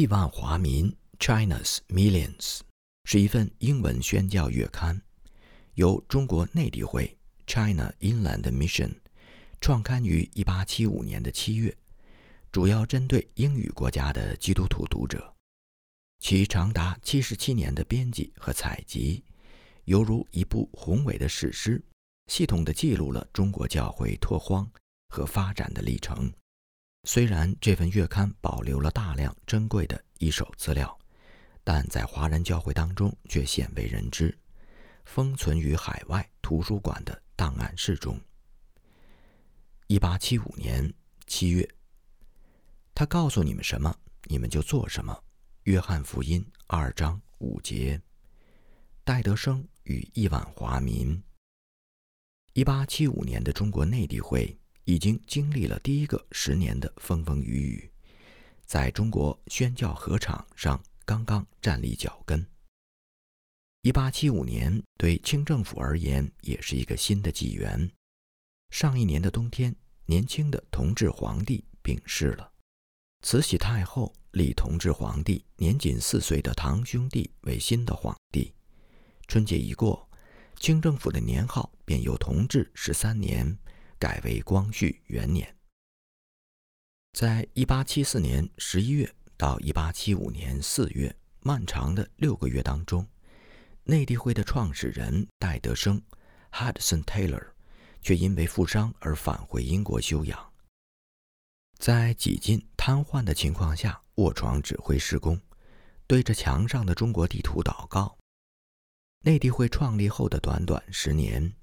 亿万华民 （China's Millions） 是一份英文宣教月刊，由中国内地会 （China Inland Mission） 创刊于1875年的七月，主要针对英语国家的基督徒读者。其长达七十七年的编辑和采集，犹如一部宏伟的史诗，系统地记录了中国教会拓荒和发展的历程。虽然这份月刊保留了大量珍贵的一手资料，但在华人教会当中却鲜为人知，封存于海外图书馆的档案室中。一八七五年七月，他告诉你们什么，你们就做什么。约翰福音二章五节，戴德生与亿万华民。一八七五年的中国内地会已经经历了第一个十年的风风雨雨，在中国宣教合场上刚刚站立脚跟。一八七五年对清政府而言也是一个新的纪元。上一年的冬天，年轻的同治皇帝病逝了，慈禧太后。立同治皇帝年仅四岁的堂兄弟为新的皇帝。春节一过，清政府的年号便由同治十三年改为光绪元年。在一八七四年十一月到一八七五年四月漫长的六个月当中，内地会的创始人戴德生 （Hudson Taylor） 却因为负伤而返回英国休养。在几近瘫痪的情况下，卧床指挥施工，对着墙上的中国地图祷告。内地会创立后的短短十年，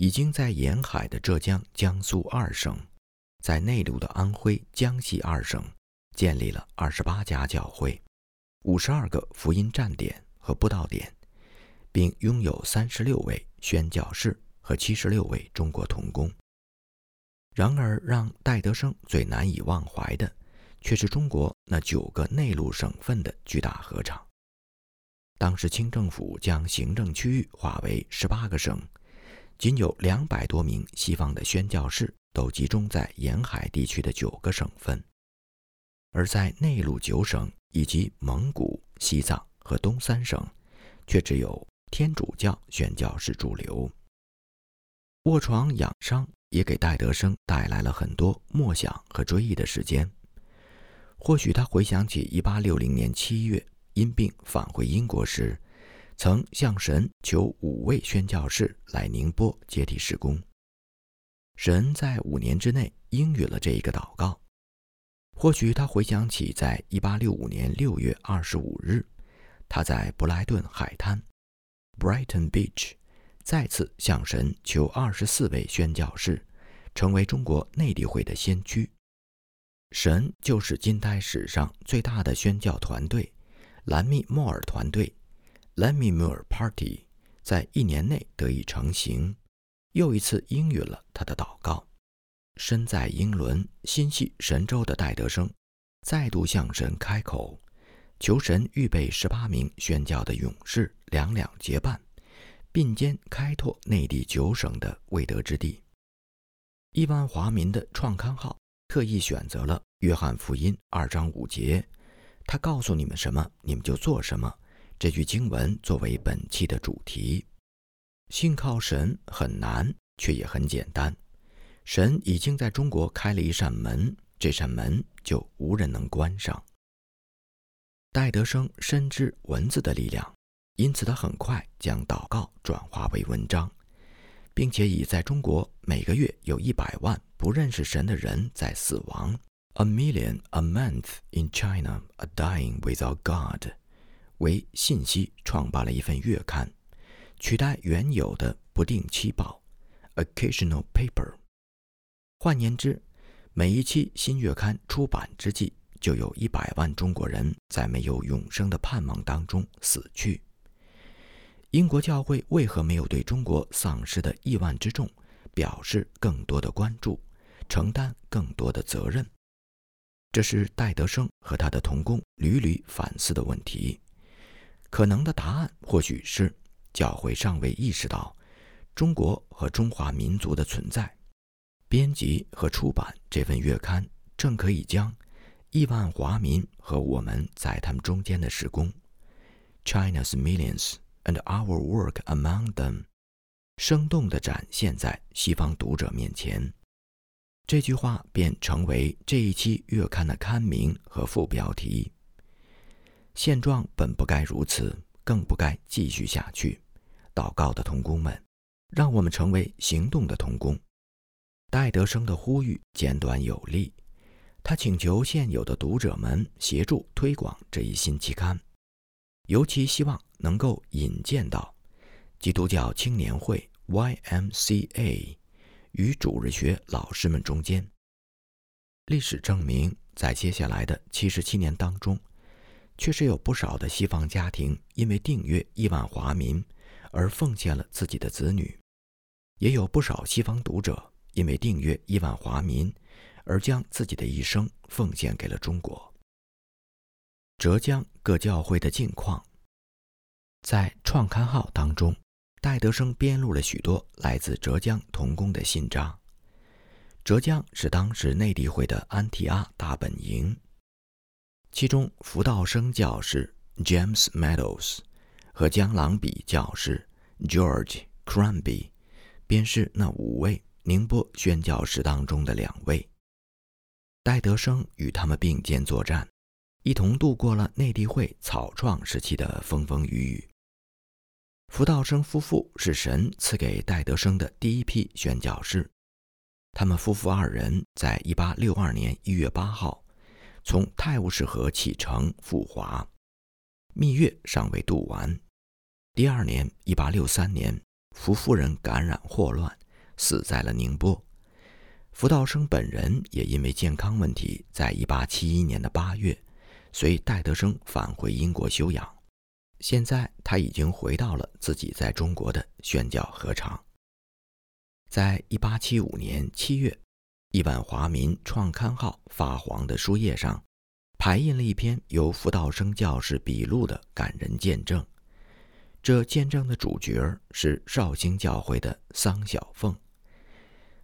已经在沿海的浙江、江苏二省，在内陆的安徽、江西二省，建立了二十八家教会，五十二个福音站点和布道点，并拥有三十六位宣教士和七十六位中国童工。然而，让戴德生最难以忘怀的，却是中国那九个内陆省份的巨大合唱。当时清政府将行政区域划为十八个省，仅有两百多名西方的宣教士都集中在沿海地区的九个省份，而在内陆九省以及蒙古、西藏和东三省，却只有天主教宣教士驻留。卧床养伤。也给戴德生带来了很多默想和追忆的时间。或许他回想起1860年7月因病返回英国时，曾向神求五位宣教士来宁波接替施工。神在五年之内应允了这一个祷告。或许他回想起在1865年6月25日，他在布莱顿海滩 （Brighton Beach）。再次向神求二十四位宣教士，成为中国内地会的先驱。神就是近代史上最大的宣教团队——兰密莫尔团队 （Lammy Moore Party） 在一年内得以成型，又一次应允了他的祷告。身在英伦心系神州的戴德生，再度向神开口，求神预备十八名宣教的勇士，两两结伴。并肩开拓内地九省的未得之地。亿万华民的创刊号特意选择了《约翰福音》二章五节，他告诉你们什么，你们就做什么。这句经文作为本期的主题。信靠神很难，却也很简单。神已经在中国开了一扇门，这扇门就无人能关上。戴德生深知文字的力量。因此，他很快将祷告转化为文章，并且以在中国每个月有一百万不认识神的人在死亡 （A million a month in China are dying without God） 为信息，创办了一份月刊，取代原有的不定期报 （Occasional paper）。换言之，每一期新月刊出版之际，就有一百万中国人在没有永生的盼望当中死去。英国教会为何没有对中国丧失的亿万之众表示更多的关注，承担更多的责任？这是戴德生和他的同工屡屡反思的问题。可能的答案或许是教会尚未意识到中国和中华民族的存在。编辑和出版这份月刊，正可以将亿万华民和我们在他们中间的施工，China's millions and our work among them，生动地展现在西方读者面前。这句话便成为这一期月刊的刊名和副标题。现状本不该如此，更不该继续下去。祷告的童工们，让我们成为行动的童工。戴德生的呼吁简短有力，他请求现有的读者们协助推广这一新期刊，尤其希望能够引荐到基督教青年会 （YMCA） 与主日学老师们中间。历史证明，在接下来的七十七年当中，确实有不少的西方家庭因为订阅亿万华民而奉献了自己的子女，也有不少西方读者。因为订阅亿万华民，而将自己的一生奉献给了中国。浙江各教会的近况，在创刊号当中，戴德生编录了许多来自浙江童工的信札。浙江是当时内地会的安提阿大本营，其中福道生教士 James Meadows 和江郎比教士 George Cranby 便是那五位。宁波宣教士当中的两位，戴德生与他们并肩作战，一同度过了内地会草创时期的风风雨雨。福道生夫妇是神赐给戴德生的第一批宣教士，他们夫妇二人在1862年1月8号从泰晤士河启程赴华，蜜月尚未度完。第二年，1863年，福夫人感染霍乱。死在了宁波，福道生本人也因为健康问题，在一八七一年的八月，随戴德生返回英国休养。现在他已经回到了自己在中国的宣教合场。在一八七五年七月，一万华民创刊号发黄的书页上，排印了一篇由福道生教士笔录的感人见证。这见证的主角是绍兴教会的桑小凤。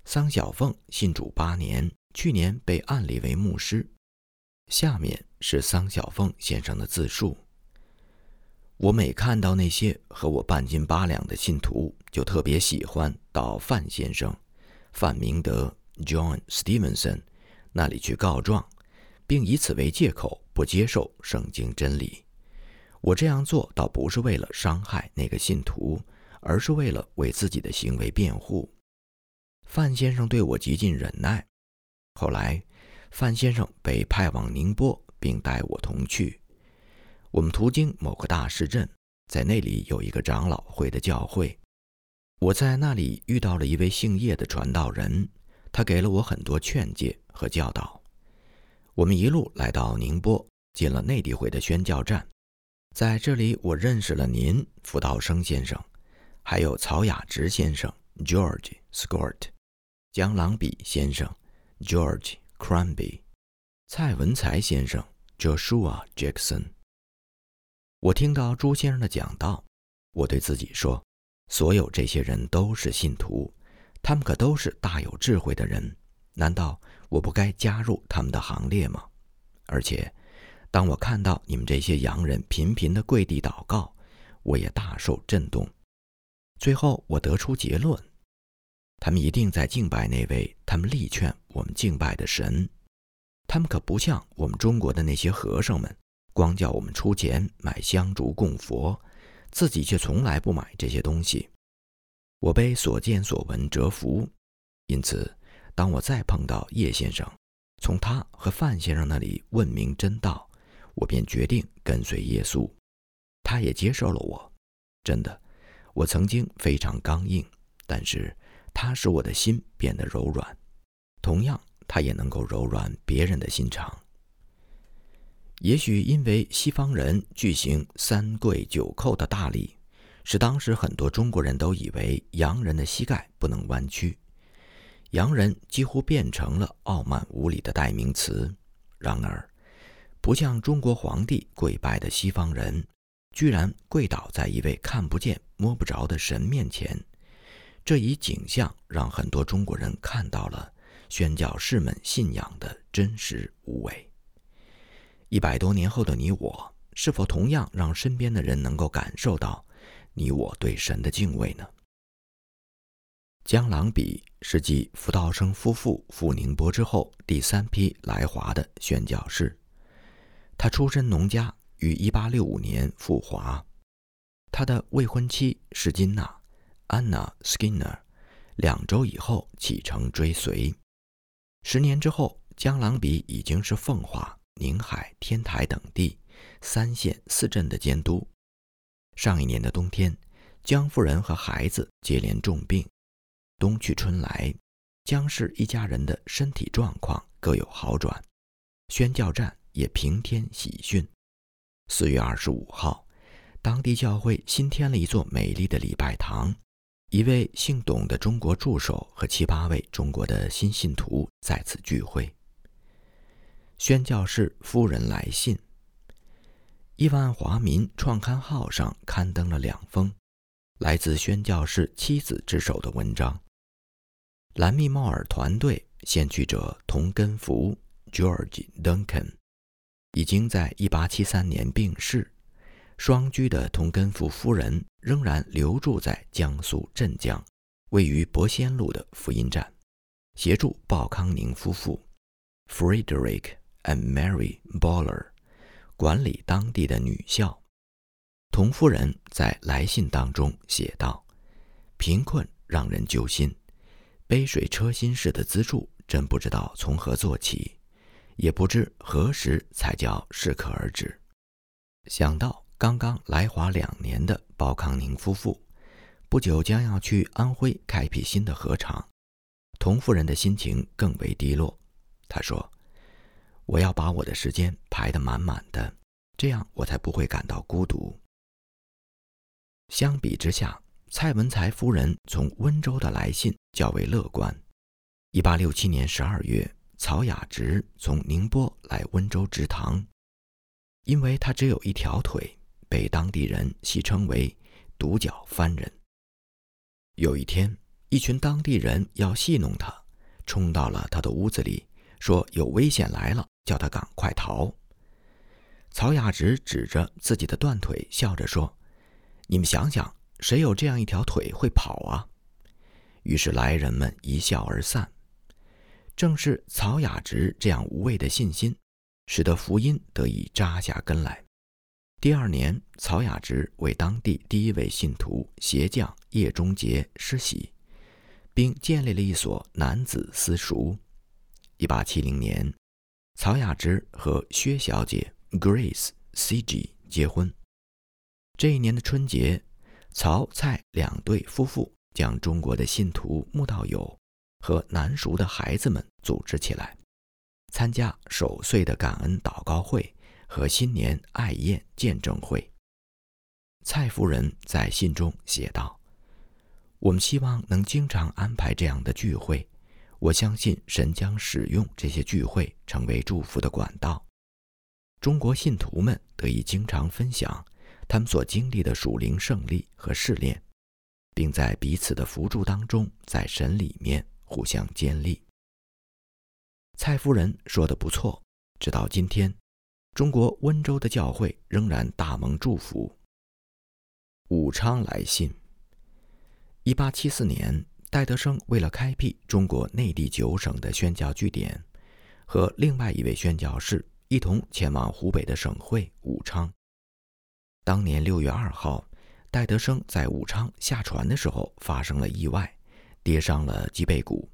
桑小凤信主八年，去年被按立为牧师。下面是桑小凤先生的自述：我每看到那些和我半斤八两的信徒，就特别喜欢到范先生、范明德 （John Stevenson） 那里去告状，并以此为借口不接受圣经真理。我这样做倒不是为了伤害那个信徒，而是为了为自己的行为辩护。范先生对我极尽忍耐。后来，范先生被派往宁波，并带我同去。我们途经某个大市镇，在那里有一个长老会的教会。我在那里遇到了一位姓叶的传道人，他给了我很多劝诫和教导。我们一路来到宁波，进了内地会的宣教站。在这里，我认识了您，福道生先生，还有曹雅直先生 （George Scott）。江郎比先生，George Cranby，蔡文才先生，Joshua Jackson。我听到朱先生的讲道，我对自己说：所有这些人都是信徒，他们可都是大有智慧的人，难道我不该加入他们的行列吗？而且，当我看到你们这些洋人频频的跪地祷告，我也大受震动。最后，我得出结论。他们一定在敬拜那位他们力劝我们敬拜的神。他们可不像我们中国的那些和尚们，光叫我们出钱买香烛供佛，自己却从来不买这些东西。我被所见所闻折服，因此，当我再碰到叶先生，从他和范先生那里问明真道，我便决定跟随耶稣。他也接受了我。真的，我曾经非常刚硬，但是。他使我的心变得柔软，同样，他也能够柔软别人的心肠。也许因为西方人举行三跪九叩的大礼，使当时很多中国人都以为洋人的膝盖不能弯曲，洋人几乎变成了傲慢无礼的代名词。然而，不像中国皇帝跪拜的西方人，居然跪倒在一位看不见摸不着的神面前。这一景象让很多中国人看到了宣教士们信仰的真实无伪。一百多年后的你我，是否同样让身边的人能够感受到你我对神的敬畏呢？江郎比是继福道生夫妇赴宁波之后第三批来华的宣教士。他出身农家，于1865年赴华。他的未婚妻是金娜 （Anna Skinner），两周以后启程追随。十年之后，江郎比已经是奉化、宁海、天台等地三县四镇的监督。上一年的冬天，江夫人和孩子接连重病。冬去春来，江氏一家人的身体状况各有好转。宣教站。也平添喜讯。四月二十五号，当地教会新添了一座美丽的礼拜堂，一位姓董的中国助手和七八位中国的新信徒在此聚会。宣教士夫人来信，亿万华民创刊号上刊登了两封来自宣教士妻子之手的文章。兰密茂尔团队先驱者童根福 （George Duncan）。已经在1873年病逝，双居的同根福夫人仍然留住在江苏镇江，位于博仙路的福音站，协助鲍康宁夫妇 （Frederick and Mary Boller） 管理当地的女校。童夫人在来信当中写道：“贫困让人揪心，杯水车薪式的资助，真不知道从何做起。”也不知何时才叫适可而止。想到刚刚来华两年的包康宁夫妇，不久将要去安徽开辟新的禾场，童夫人的心情更为低落。她说：“我要把我的时间排得满满的，这样我才不会感到孤独。”相比之下，蔡文才夫人从温州的来信较为乐观。一八六七年十二月。曹雅直从宁波来温州植堂，因为他只有一条腿，被当地人戏称为“独角番人”。有一天，一群当地人要戏弄他，冲到了他的屋子里，说有危险来了，叫他赶快逃。曹雅直指着自己的断腿，笑着说：“你们想想，谁有这样一条腿会跑啊？”于是来人们一笑而散。正是曹雅直这样无畏的信心，使得福音得以扎下根来。第二年，曹雅直为当地第一位信徒鞋匠叶中杰施洗，并建立了一所男子私塾。一八七零年，曹雅芝和薛小姐 Grace C.G. 结婚。这一年的春节，曹蔡两对夫妇将中国的信徒慕道友。和南熟的孩子们组织起来，参加守岁的感恩祷告会和新年爱宴见证会。蔡夫人在信中写道：“我们希望能经常安排这样的聚会，我相信神将使用这些聚会成为祝福的管道。中国信徒们得以经常分享他们所经历的属灵胜利和试炼，并在彼此的扶助当中，在神里面。”互相坚立。蔡夫人说的不错。直到今天，中国温州的教会仍然大蒙祝福。武昌来信。一八七四年，戴德生为了开辟中国内地九省的宣教据点，和另外一位宣教士一同前往湖北的省会武昌。当年六月二号，戴德生在武昌下船的时候发生了意外。跌伤了脊背骨，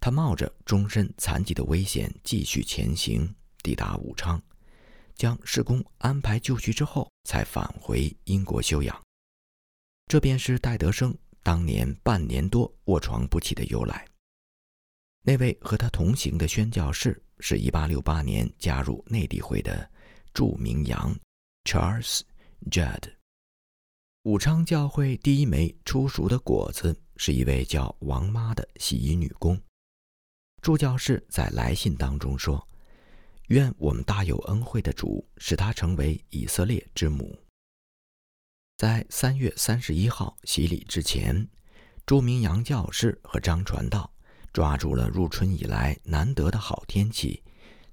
他冒着终身残疾的危险继续前行，抵达武昌，将施工安排就绪之后，才返回英国休养。这便是戴德生当年半年多卧床不起的由来。那位和他同行的宣教士是1868年加入内地会的著名杨 Charles Judd。武昌教会第一枚出熟的果子。是一位叫王妈的洗衣女工。助教士在来信当中说：“愿我们大有恩惠的主使她成为以色列之母。”在三月三十一号洗礼之前，朱明阳教士和张传道抓住了入春以来难得的好天气，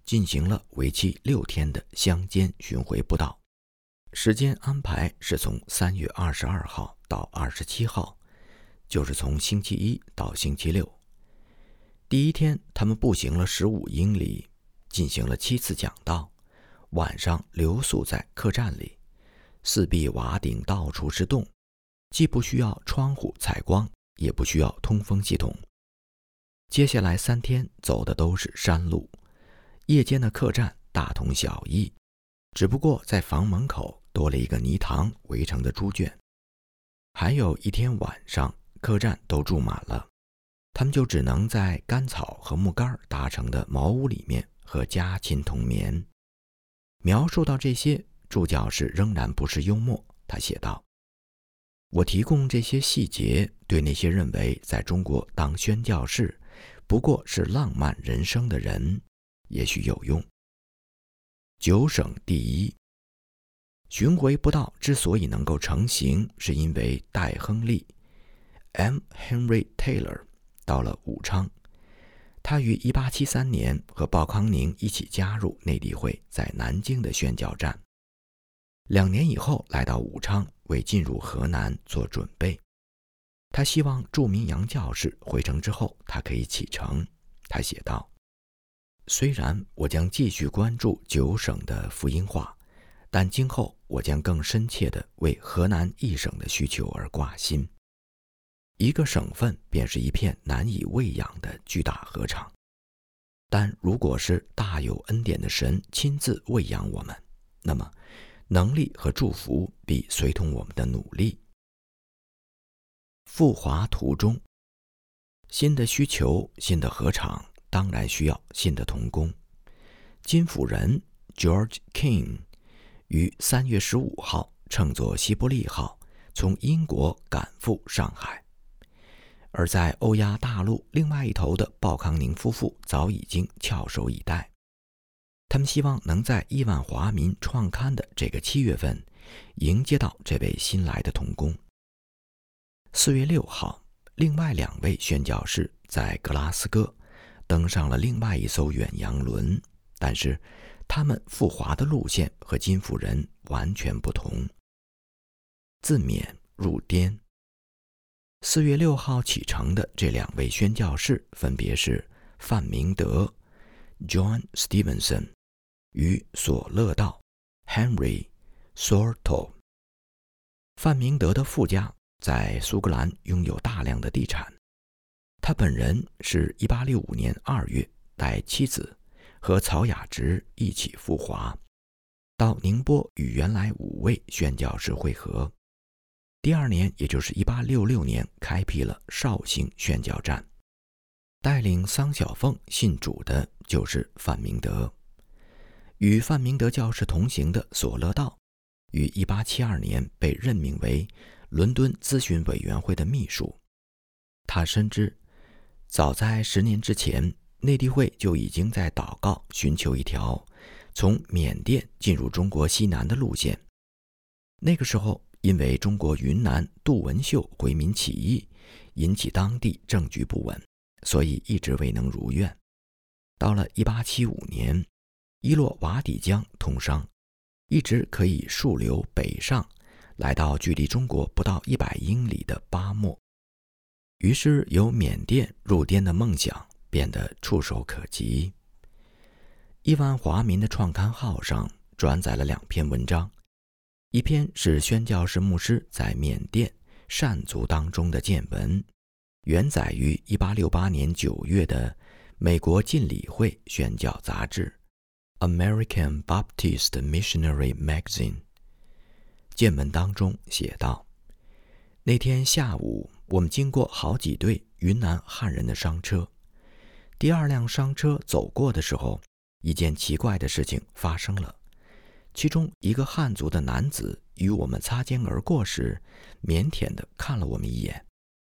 进行了为期六天的乡间巡回布道，时间安排是从三月二十二号到二十七号，就是从星期一到星期六。第一天，他们步行了十五英里，进行了七次讲道，晚上留宿在客栈里，四壁瓦顶到处是洞，既不需要窗户采光，也不需要通风系统。接下来三天走的都是山路。夜间的客栈大同小异，只不过在房门口多了一个泥塘围成的猪圈。还有一天晚上，客栈都住满了，他们就只能在干草和木杆搭成的茅屋里面和家禽同眠。描述到这些，助教士仍然不是幽默。他写道：“我提供这些细节，对那些认为在中国当宣教士不过是浪漫人生的人。”也许有用。九省第一，巡回布道之所以能够成行，是因为戴·亨利 （M. Henry Taylor） 到了武昌。他于1873年和鲍康宁一起加入内地会在南京的宣教站。两年以后来到武昌，为进入河南做准备。他希望著名洋教士回城之后，他可以启程。他写道。虽然我将继续关注九省的福音化，但今后我将更深切地为河南一省的需求而挂心。一个省份便是一片难以喂养的巨大禾场，但如果是大有恩典的神亲自喂养我们，那么能力和祝福必随同我们的努力。赴华途中，新的需求，新的禾场。当然需要新的童工。金辅仁 George King 于三月十五号乘坐西伯利号从英国赶赴上海，而在欧亚大陆另外一头的鲍康宁夫妇早已经翘首以待。他们希望能在亿万华民创刊的这个七月份迎接到这位新来的童工。四月六号，另外两位宣教士在格拉斯哥。登上了另外一艘远洋轮，但是他们赴华的路线和金夫人完全不同。自缅入滇。四月六号启程的这两位宣教士分别是范明德 （John Stevenson） 与索勒道 （Henry Sorto）。范明德的父家在苏格兰拥有大量的地产。他本人是一八六五年二月带妻子和曹雅芝一起赴华，到宁波与原来五位宣教士会合。第二年，也就是一八六六年，开辟了绍兴宣教站。带领桑小凤信主的就是范明德。与范明德教士同行的索勒道，于一八七二年被任命为伦敦咨询委员会的秘书。他深知。早在十年之前，内地会就已经在祷告，寻求一条从缅甸进入中国西南的路线。那个时候，因为中国云南杜文秀回民起义，引起当地政局不稳，所以一直未能如愿。到了1875年，伊洛瓦底江通商，一直可以溯流北上，来到距离中国不到一百英里的巴莫。于是，由缅甸入滇的梦想变得触手可及。亿万华民的创刊号上转载了两篇文章，一篇是宣教士牧师在缅甸善族当中的见闻，原载于1868年9月的美国浸礼会宣教杂志《American Baptist Missionary Magazine》。见闻当中写道：“那天下午。”我们经过好几对云南汉人的商车，第二辆商车走过的时候，一件奇怪的事情发生了。其中一个汉族的男子与我们擦肩而过时，腼腆地看了我们一眼，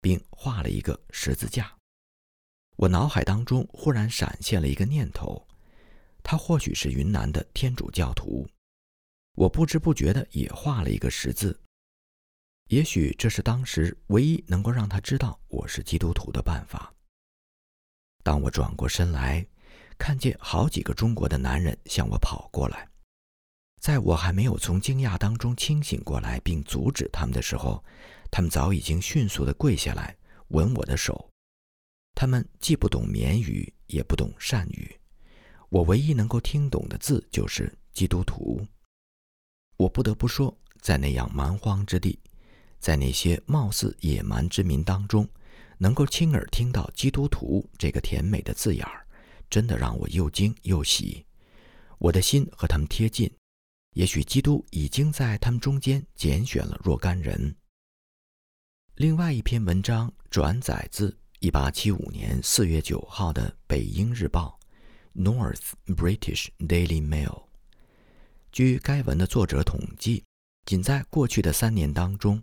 并画了一个十字架。我脑海当中忽然闪现了一个念头：他或许是云南的天主教徒。我不知不觉的也画了一个十字。也许这是当时唯一能够让他知道我是基督徒的办法。当我转过身来，看见好几个中国的男人向我跑过来。在我还没有从惊讶当中清醒过来并阻止他们的时候，他们早已经迅速地跪下来吻我的手。他们既不懂缅语，也不懂善语，我唯一能够听懂的字就是“基督徒”。我不得不说，在那样蛮荒之地，在那些貌似野蛮之民当中，能够亲耳听到“基督徒”这个甜美的字眼儿，真的让我又惊又喜。我的心和他们贴近。也许基督已经在他们中间拣选了若干人。另外一篇文章转载自1875年4月9号的《北英日报》（North British Daily Mail）。据该文的作者统计，仅在过去的三年当中，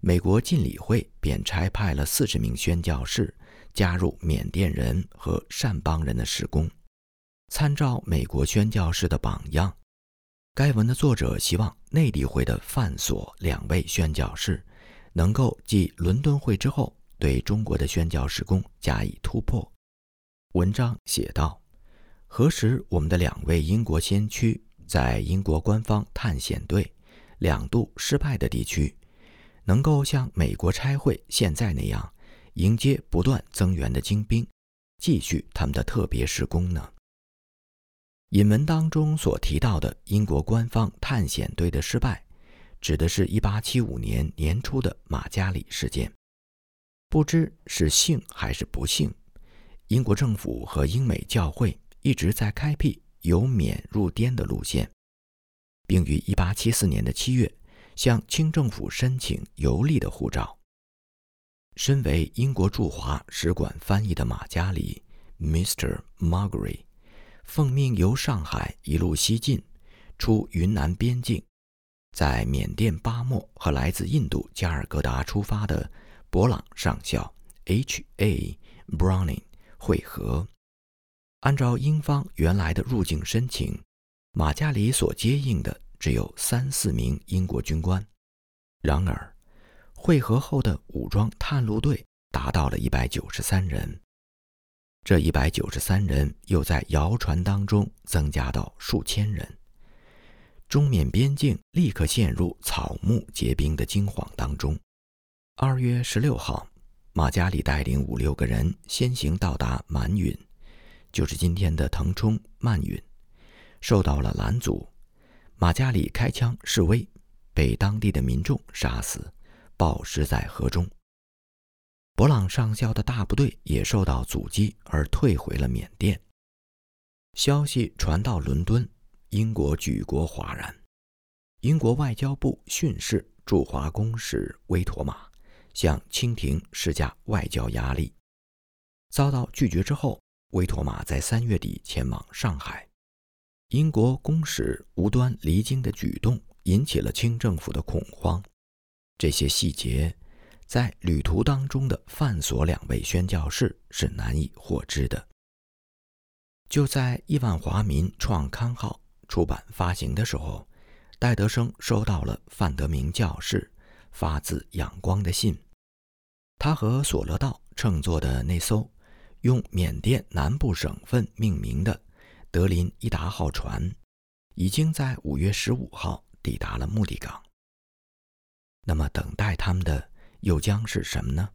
美国禁理会便差派了四十名宣教士加入缅甸人和善邦人的施工。参照美国宣教士的榜样。该文的作者希望内地会的范索两位宣教士能够继伦敦会之后对中国的宣教施工加以突破。文章写道：“何时我们的两位英国先驱在英国官方探险队两度失败的地区，能够像美国差会现在那样迎接不断增援的精兵，继续他们的特别施工呢？”引文当中所提到的英国官方探险队的失败，指的是1875年年初的马加里事件。不知是幸还是不幸，英国政府和英美教会一直在开辟由缅入滇的路线，并于1874年的七月向清政府申请游历的护照。身为英国驻华使馆翻译的马加里 （Mr. Margery）。奉命由上海一路西进，出云南边境，在缅甸巴莫和来自印度加尔各答出发的博朗上校 H.A. Browning 会合。按照英方原来的入境申请，马加里所接应的只有三四名英国军官。然而，会合后的武装探路队达到了一百九十三人。这一百九十三人又在谣传当中增加到数千人，中缅边境立刻陷入草木皆兵的惊慌当中。二月十六号，马加里带领五六个人先行到达满允，就是今天的腾冲曼允，受到了拦阻。马加里开枪示威，被当地的民众杀死，暴尸在河中。博朗上校的大部队也受到阻击，而退回了缅甸。消息传到伦敦，英国举国哗然。英国外交部训示驻华公使威妥玛向清廷施加外交压力，遭到拒绝之后，威妥玛在三月底前往上海。英国公使无端离京的举动引起了清政府的恐慌。这些细节。在旅途当中的范所两位宣教士是难以获知的。就在亿万华民创刊号出版发行的时候，戴德生收到了范德明教士发自仰光的信。他和索勒道乘坐的那艘用缅甸南部省份命名的德林伊达号船，已经在五月十五号抵达了目的港。那么，等待他们的。又将是什么呢？